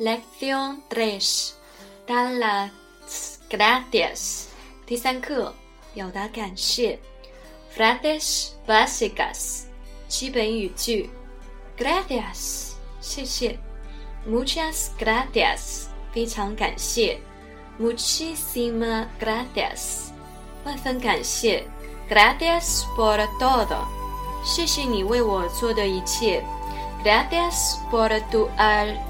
Lección 3. Dar las gracias. Frases básicas. gracias YouTube. gracias. Muchas gracias. Gracias por todo. Gracias por tu ayuda.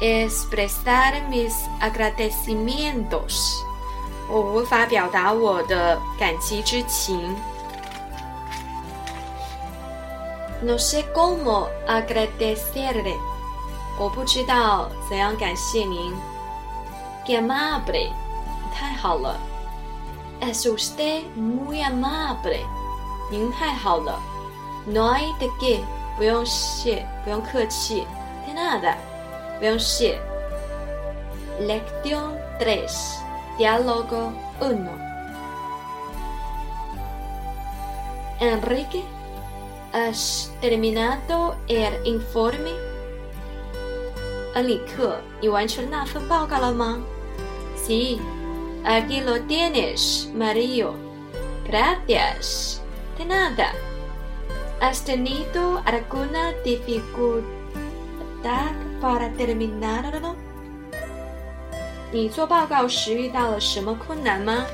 expressar mis agradecimentos. 我无法表达我的感激之情。No sé cómo agradecerle. 我不知道怎样感谢您。Qué amable. 太好了。Es usted muy amable. 您太好了。No hay de qué. 不用谢，不用客气。De nada. Bien Lección 3. Diálogo 1. Enrique, ¿has terminado el informe? ¡Sí! aquí lo tienes, Mario. Gracias. De nada. ¿Has tenido alguna dificultad? 你做报告时遇到了什么困难吗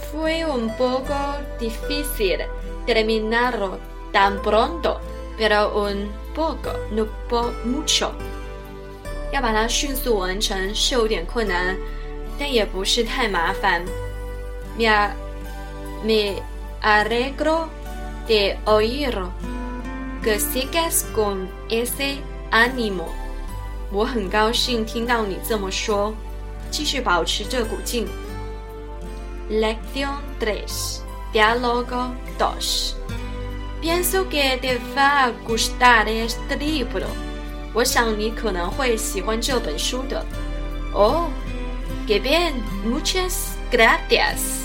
？Fue un poco difícil terminarlo tan pronto, pero un poco no fue mucho。要把它迅速完成是有点困难，但也不是太麻烦。Me, me alegro de oír que sigues con ese Animo，我很高兴听到你这么说，继续保持这股劲。Lectiores dialogos, pienso que te va gustar e s e libro。我想你可能会喜欢这本书的。Oh, que bien, muchas gracias。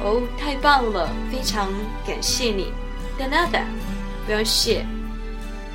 哦，太棒了，非常感谢你。De nada，不用谢。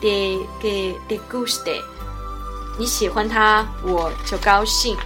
de de de guste，你喜欢他，我就高兴。